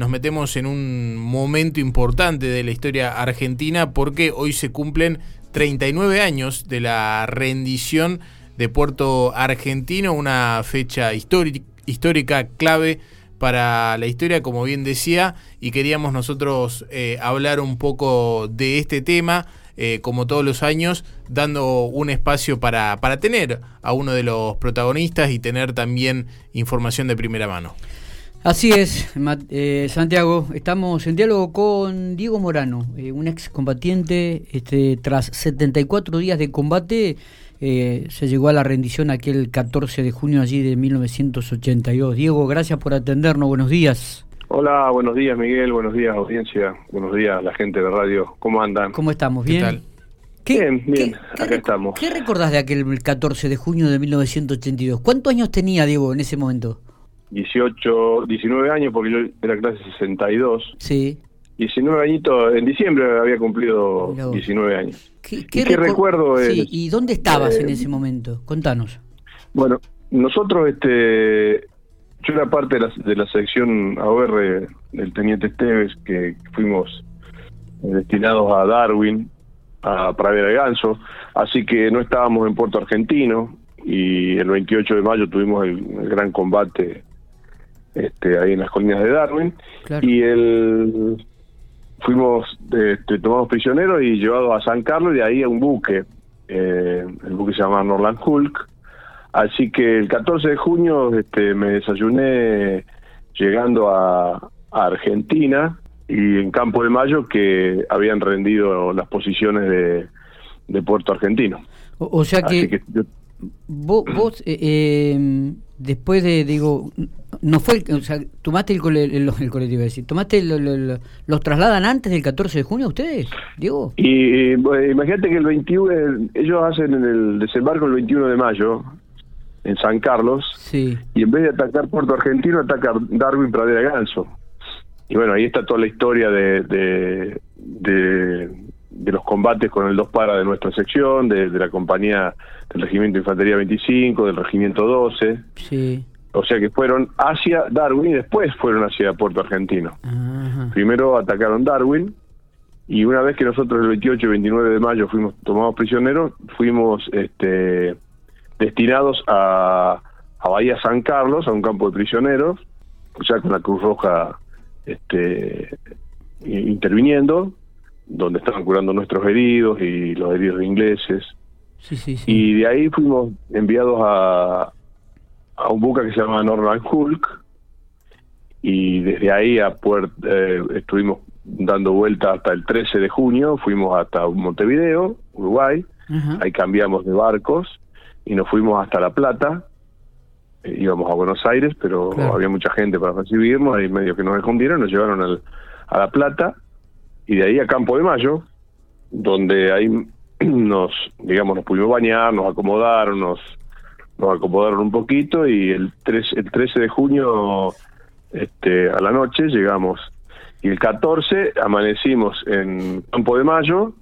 nos metemos en un momento importante de la historia argentina porque hoy se cumplen 39 años de la rendición de Puerto Argentino, una fecha histórica, clave para la historia, como bien decía, y queríamos nosotros eh, hablar un poco de este tema, eh, como todos los años, dando un espacio para, para tener a uno de los protagonistas y tener también información de primera mano. Así es, eh, Santiago. Estamos en diálogo con Diego Morano, un ex combatiente. Este, tras 74 días de combate, eh, se llegó a la rendición aquel 14 de junio allí de 1982. Diego, gracias por atendernos, buenos días. Hola, buenos días Miguel, buenos días audiencia, buenos días la gente de radio, ¿cómo andan? ¿Cómo estamos? ¿Bien? bien, bien, acá estamos. ¿Qué recordás de aquel 14 de junio de 1982? ¿Cuántos años tenía Diego en ese momento? 18, 19 años porque yo era clase 62. Sí. 19 añitos, en diciembre había cumplido 19 años. ¿Qué, recuerdo sí, ¿Y dónde estabas en eh, ese momento? Contanos. Bueno, nosotros, este, yo era parte de la, de la sección AOR del Teniente Esteves, que fuimos destinados a Darwin, a Pradera de Ganso, así que no estábamos en Puerto Argentino y el 28 de mayo tuvimos el, gran combate este, ahí en las colinas de Darwin y el fuimos este, tomados prisioneros y llevados a San Carlos y de ahí a un buque, eh, el buque se llama Norland Hulk. Así que el 14 de junio este, me desayuné llegando a, Argentina y en Campo de Mayo que habían rendido las posiciones de, Puerto Argentino. O, sea que, vos, vos eh, eh, después de, digo, no fue, o sea, tomaste el, el, el colectivo, decir, tomaste los trasladan antes del 14 de junio ustedes, Diego. Y, imagínate que el 21, ellos hacen el desembarco el 21 de mayo en San Carlos, sí. y en vez de atacar Puerto Argentino, atacar Darwin Pradera Ganso. Y bueno, ahí está toda la historia de, de, de, los combates con el dos para de nuestra sección, de, de la compañía del Regimiento de Infantería 25, del Regimiento 12. Sí o sea que fueron hacia Darwin y después fueron hacia Puerto Argentino. Primero atacaron Darwin y una vez que nosotros el 28 y 29 de mayo fuimos tomados prisioneros, fuimos este, destinados a, a Bahía San Carlos, a un campo de prisioneros, o sea, con la Cruz Roja este, interviniendo, donde estaban curando nuestros heridos y los heridos ingleses. Y de ahí fuimos enviados a, a un buque que se llama Norman Hulk. Y desde ahí a eh, estuvimos dando vuelta hasta el 13 de junio, fuimos hasta Montevideo, Uruguay, ahí cambiamos de barcos y nos fuimos hasta La Plata, eh, íbamos a Buenos Aires, pero había mucha gente para recibirnos, ahí medio que nos escondieron, nos llevaron al, a La Plata y de ahí a Campo de Mayo, donde ahí nos, digamos, nos pudimos bañar, nos acomodaron, nos nos acomodaron un poquito y el, el 13 de junio este, a la noche llegamos. Y el 14 amanecimos en Campo de Mayo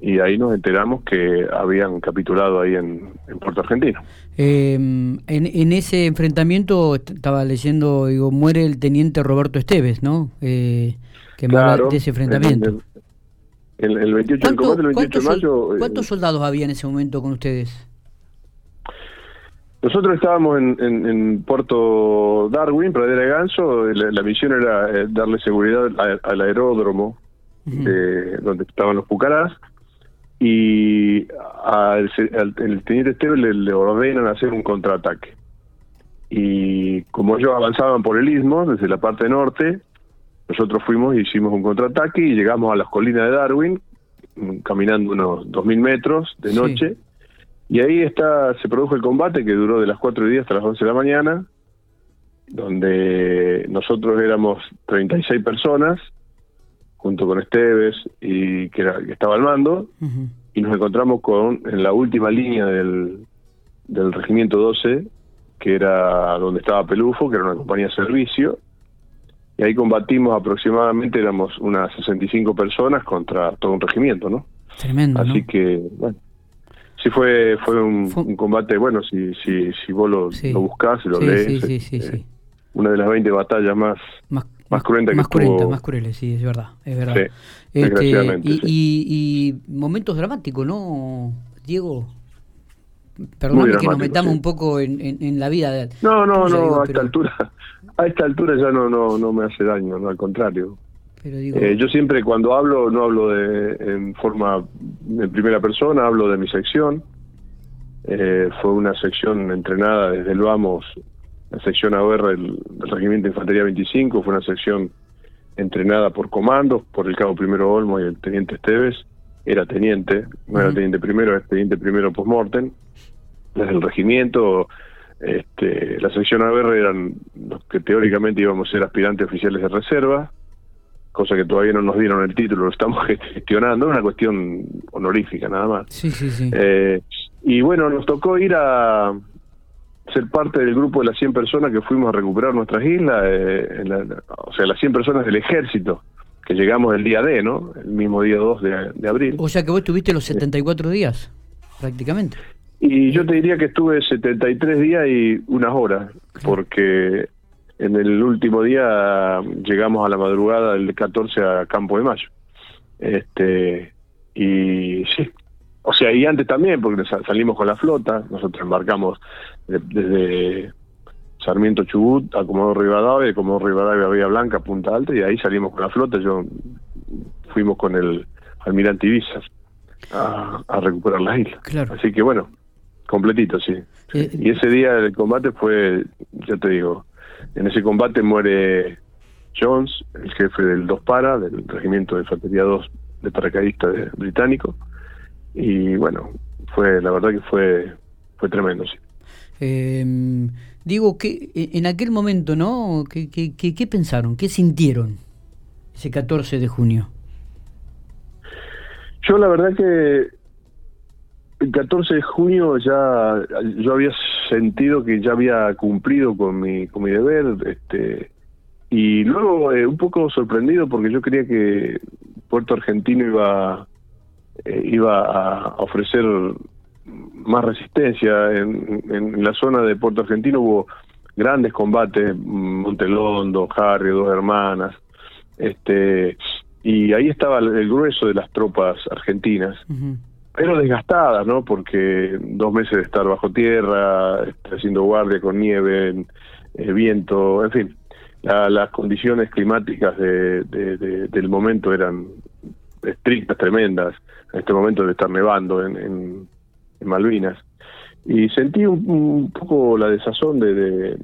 y ahí nos enteramos que habían capitulado ahí en, Puerto Argentino. Em, en, en, ese enfrentamiento estaba leyendo, digo, muere el teniente Roberto Esteves, ¿no? Eh, que claro, de ese enfrentamiento. El, el, 28, el combate del 28 de mayo. ¿Cuántos eh, soldados había en ese momento con ustedes? Nosotros estábamos en, en, Puerto Darwin, Pradera de Ganso. La, misión era eh, darle seguridad al, aeródromo donde estaban los pucarás. Y al, el teniente Esteban le, le, ordenan hacer un contraataque. Y como ellos avanzaban por el istmo, desde la parte norte, nosotros fuimos y hicimos un contraataque y llegamos a las colinas de Darwin, caminando unos 2.000 metros de noche. Y ahí está, se produjo el combate que duró de las 4 y 10 hasta las 11 de la mañana, donde nosotros éramos 36 personas, junto con Esteves, y que, era, que estaba al mando, y nos encontramos con en la última línea del, del Regimiento 12, que era donde estaba Pelufo, que era una compañía de servicio, y ahí combatimos aproximadamente, éramos unas 65 personas contra todo un regimiento, ¿no? Tremendo. Así que, bueno Sí, fue fue un, combate, bueno, si si, si vos lo, buscás, lo lees, sí, sí, una de las 20 batallas más, más cruenta más cruenta, más crueles, sí, es verdad, es verdad. Este, y, momentos dramáticos, ¿no, Diego? Perdóname que nos metamos un poco en, en, la vida de No, no, no, a esta altura, a esta altura ya no, no, no me hace daño, no, al contrario. Eh, yo siempre cuando hablo no hablo de en forma en primera persona, hablo de mi sección. Eh, fue una sección entrenada desde el vamos, la sección AOR del, Regimiento de Infantería 25, fue una sección entrenada por comandos, por el cabo primero Olmo y el teniente Esteves. Era teniente, no era teniente primero, era teniente primero post-mortem. Desde el regimiento, este, la sección AOR eran los que teóricamente íbamos a ser aspirantes oficiales de reserva cosa que todavía no nos dieron el título, lo estamos gestionando, es una cuestión honorífica nada más. Sí, sí, sí. Eh, y bueno, nos tocó ir a ser parte del grupo de las 100 personas que fuimos a recuperar nuestras islas, eh, o sea, las 100 personas del ejército, que llegamos el día D, ¿no? El mismo día 2 de, abril. O sea que vos estuviste los 74 días, prácticamente. Y yo te diría que estuve 73 días y unas horas, porque en el último día llegamos a la madrugada del 14 a Campo de Mayo. Este, y sí, o sea, y antes también, porque salimos con la flota, nosotros embarcamos desde Sarmiento Chubut a Comodoro Rivadavia, Comodoro Rivadavia a Villa Blanca, Punta Alta, y ahí salimos con la flota, yo fuimos con el almirante Ibiza a, a recuperar la isla. Así que bueno, completito, sí. Eh, y ese día del combate fue, ya te digo, en ese combate muere Jones, el jefe del Dos Para, del Regimiento de Infantería 2 de paracaidistas británico. Y bueno, fue la verdad que fue fue tremendo, sí. Em, digo, que en aquel momento, ¿no? ¿Qué, qué, qué, pensaron? ¿Qué sintieron ese 14 de junio? Yo la verdad que el 14 de junio ya yo había sentido que ya había cumplido con mi con mi deber este y luego eh, un poco sorprendido porque yo creía que Puerto Argentino iba eh, iba a ofrecer más resistencia en, en, la zona de Puerto Argentino. Hubo grandes combates Montelondo Harry dos hermanas este y ahí estaba el grueso de las tropas argentinas pero desgastadas, ¿no? Porque dos meses de estar bajo tierra, este, haciendo guardia con nieve, eh, viento, en fin, las condiciones climáticas de, del momento eran estrictas, tremendas. En este momento de estar nevando en, en, Malvinas. Y sentí un, poco la desazón de, de,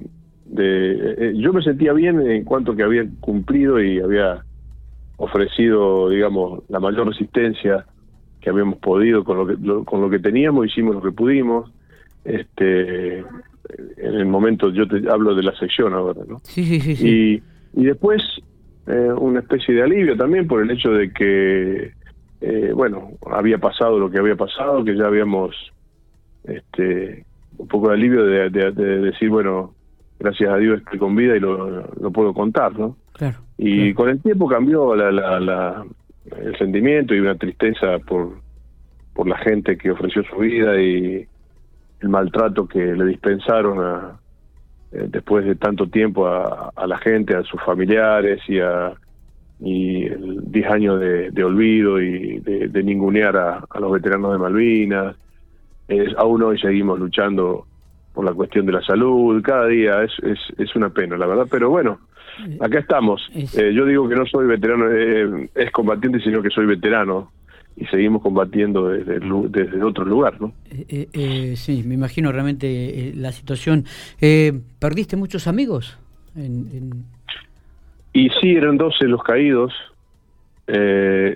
eh, yo me sentía bien en cuanto que había cumplido y había ofrecido, digamos, la mayor resistencia que habíamos podido con lo que, con lo que teníamos, hicimos lo que pudimos. Este, en el momento, yo te hablo de la sección ahora, ¿no? Sí, sí, sí. Y, y después eh, una especie de alivio también por el hecho de que, eh, bueno, había pasado lo que había pasado, que ya habíamos este, un poco de alivio de, decir, bueno, gracias a Dios estoy con vida y lo, lo puedo contar, ¿no? Claro. Y con el tiempo cambió la, la el sentimiento y una tristeza por, por la gente que ofreció su vida y el maltrato que le dispensaron a, eh, después de tanto tiempo a, la gente, a sus familiares y a y el 10 años de, olvido y de, ningunear a, los veteranos de Malvinas. Es, aún hoy seguimos luchando por la cuestión de la salud, cada día es, es, es una pena, la verdad, pero bueno, Acá estamos. Eh, yo digo que no soy veterano, eh, es combatiente, sino que soy veterano y seguimos combatiendo desde, desde otro lugar, ¿no? Eh, sí, me imagino realmente la situación. ¿Perdiste muchos amigos? Y sí, eran 12 los caídos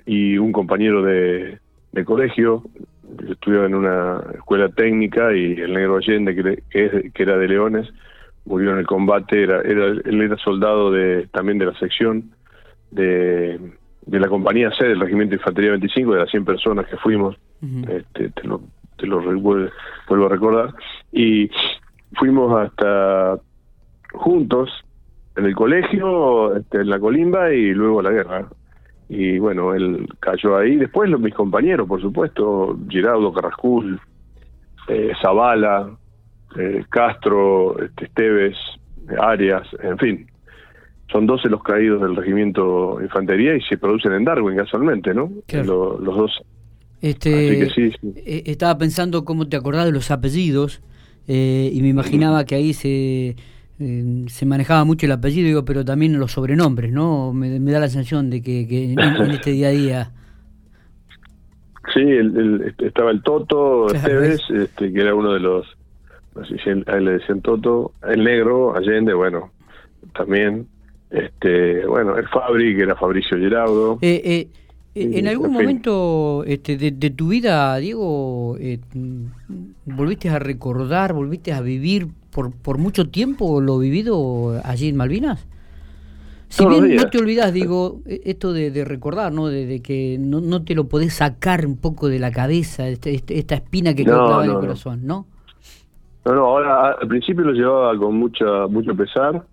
y un compañero de, colegio. Estudiaba en una escuela técnica y el negro Allende, que, que era de Leones, murió en el combate, era, era, él era soldado de también de la sección de, de la compañía C del Regimiento de Infantería 25, de las 100 personas que fuimos, este, te lo, te lo vuelvo, a recordar, y fuimos hasta juntos en el colegio, este, en la colimba y luego a la guerra. Y bueno, él cayó ahí. Después los, mis compañeros, por supuesto, Giraudo, Carrascul, eh, Zavala, eh, Castro, este, Esteves, Arias, en fin. son 12 los caídos del regimiento infantería y se producen en Darwin casualmente, ¿no? los dos. Este, eh, Estaba pensando cómo te acordás de los apellidos eh, y me imaginaba que ahí se, eh, se manejaba mucho el apellido, digo, pero también los sobrenombres, ¿no? Me, da la sensación de que, en, este día a día... Sí, este, estaba el Toto Esteves, este, que era uno de los, a él le decían Toto, el negro, Allende, bueno, también, este, bueno, el Fabri, que era Fabricio Geraudo. Eh, eh, eh en algún momento este, de, tu vida, Diego, eh, ¿volviste a recordar, volviste a vivir por, por mucho tiempo lo vivido allí en Malvinas? Si bien no te olvidas, digo, e, esto de, recordar, ¿no? De, que no, no, te lo podés sacar un poco de la cabeza, este, este, esta espina que no, en el corazón, ¿no? No, no, ahora al principio lo llevaba con mucha mucho pesar,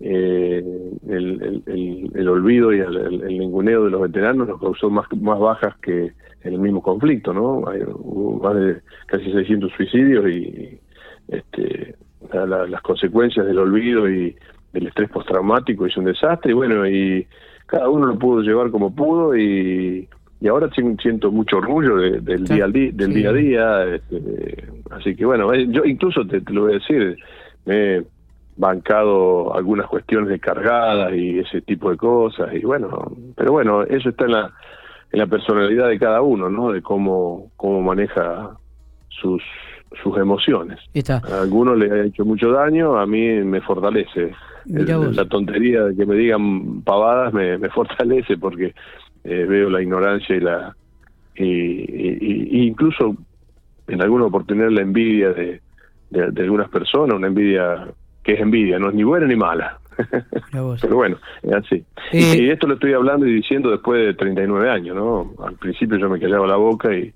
eh, el, el, olvido y el, ninguneo de los veteranos nos causó más, más bajas que el mismo conflicto, ¿no? Hay, hubo más de casi 600 suicidios y este, las consecuencias del olvido y del estrés postraumático es un desastre y bueno, y cada uno lo pudo llevar como pudo y, y ahora siento mucho orgullo del, día, al día, del día a día, este, así que bueno, eh, yo incluso te, te lo voy a decir, me bancado algunas cuestiones de cargadas y ese tipo de cosas y bueno pero bueno eso está en la en la personalidad de cada uno no de cómo cómo maneja sus sus emociones a algunos le ha hecho mucho daño a mí me fortalece la tontería de que me digan pavadas me, me fortalece porque eh, veo la ignorancia y la y, incluso en alguna oportunidad la envidia de, de algunas personas una envidia que es envidia, no es ni buena ni mala. Pero bueno, es así. Eh, y esto lo estoy hablando y diciendo después de 39 años, ¿no? Al principio yo me callaba la boca y,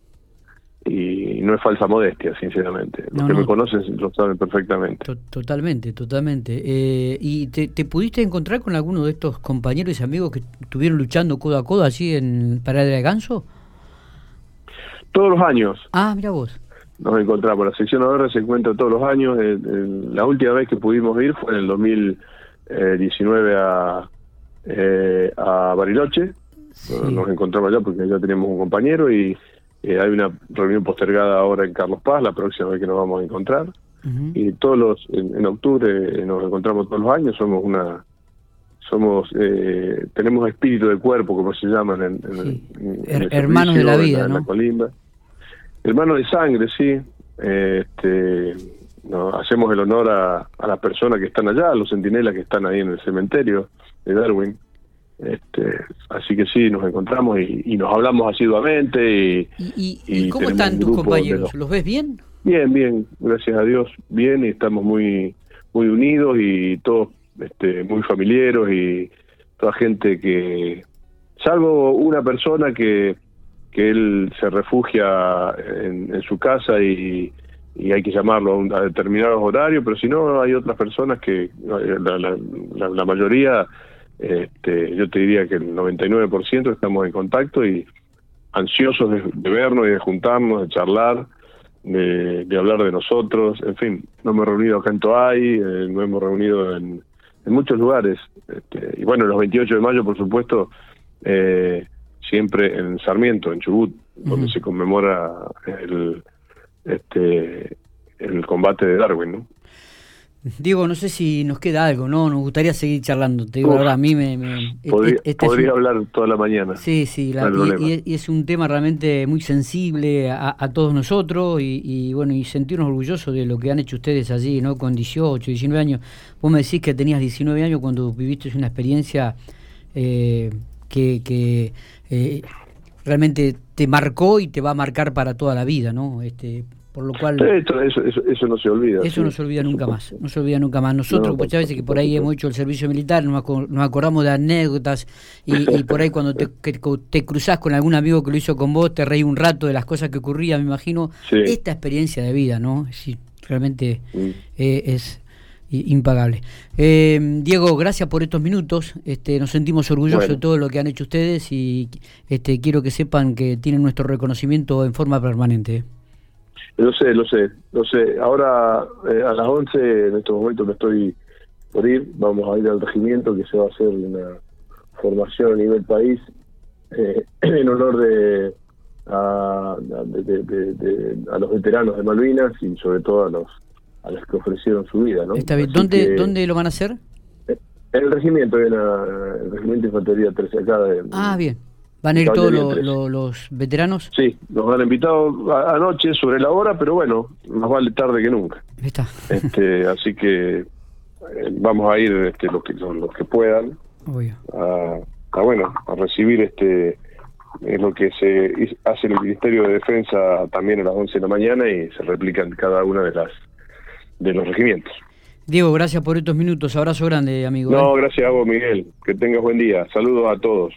y no es falsa modestia, sinceramente. Los que me conocen lo saben perfectamente. totalmente, totalmente. Eh, ¿Y te, pudiste encontrar con alguno de estos compañeros y amigos que estuvieron luchando codo a codo allí en Parada de Ganso? Todos los años. Ah, mira vos nos encontramos. La sección AR se encuentra todos los años. la última vez que pudimos ir fue en el 2019 a, eh, a Bariloche. Nos encontramos allá porque ya tenemos un compañero y eh, hay una reunión postergada ahora en Carlos Paz, la próxima vez que nos vamos a encontrar. Y todos los, en, octubre nos encontramos todos los años, somos una somos eh, tenemos espíritu de cuerpo como se llaman en, hermanos de la vida ¿no? Hermano de sangre, sí. Este, hacemos el honor a, a las personas que están allá, a los centinelas que están ahí en el cementerio de Darwin. Este, así que sí, nos encontramos y, nos hablamos asiduamente. ¿Y, y, cómo están tus compañeros? Los... ves bien? Bien, bien, gracias a Dios, bien y estamos muy muy unidos y todos este, muy familiares y toda gente que, salvo una persona que que él se refugia en, su casa y, hay que llamarlo a, determinados horarios, pero si no, hay otras personas que, la, mayoría, este, yo te diría que el 99% estamos en contacto y ansiosos de, vernos y de juntarnos, de charlar, de, hablar de nosotros, en fin, nos hemos reunido acá en Toay, eh, nos hemos reunido en, muchos lugares, este, y bueno, los 28 de mayo, por supuesto, eh, siempre en Sarmiento, en Chubut, donde se conmemora el, este, el combate de Darwin, ¿no? Diego, no sé si nos queda algo, ¿no? Nos gustaría seguir charlando. Te digo, ahora a mí me... podría, este hablar toda la mañana. Sí, sí, y, es un tema realmente muy sensible a, todos nosotros y, bueno, y sentirnos orgullosos de lo que han hecho ustedes allí, ¿no? Con 18, 19 años. Vos me decís que tenías 19 años cuando viviste una experiencia eh, que, que eh, realmente te marcó y te va a marcar para toda la vida, ¿no? Este, por lo cual eso, eso, no se olvida eso no se olvida nunca más no se olvida nunca más nosotros muchas veces que por ahí hemos hecho el servicio militar nos, acordamos de anécdotas y, por ahí cuando te, te, cruzás con algún amigo que lo hizo con vos te reí un rato de las cosas que ocurrían me imagino esta experiencia de vida no si realmente mm. eh, es impagable. Eh, Diego, gracias por estos minutos. Este, nos sentimos orgullosos de todo lo que han hecho ustedes y este, quiero que sepan que tienen nuestro reconocimiento en forma permanente. Lo sé, lo sé, lo sé. Ahora eh, a las 11 en estos momentos me estoy por ir. Vamos a ir al regimiento que se va a hacer una formación a nivel país eh, en honor de a, a los veteranos de Malvinas y sobre todo a los a los que ofrecieron su vida. ¿no? Está bien. ¿Dónde, ¿Dónde lo van a hacer? En el regimiento, en el regimiento de infantería 13 acá. De, ah, bien. ¿Van a ir todos los veteranos? Sí, nos han invitado anoche sobre la hora, pero bueno, más vale tarde que nunca. Está. Este, así que eh, vamos a ir este, los que los que puedan A, bueno a recibir este es lo que se hace en el Ministerio de Defensa también a las 11 de la mañana y se replica en cada una de las de los regimientos. Diego, gracias por estos minutos. Abrazo grande, amigo. No, ¿eh? gracias a vos, Miguel. Que tengas buen día. Saludos a todos.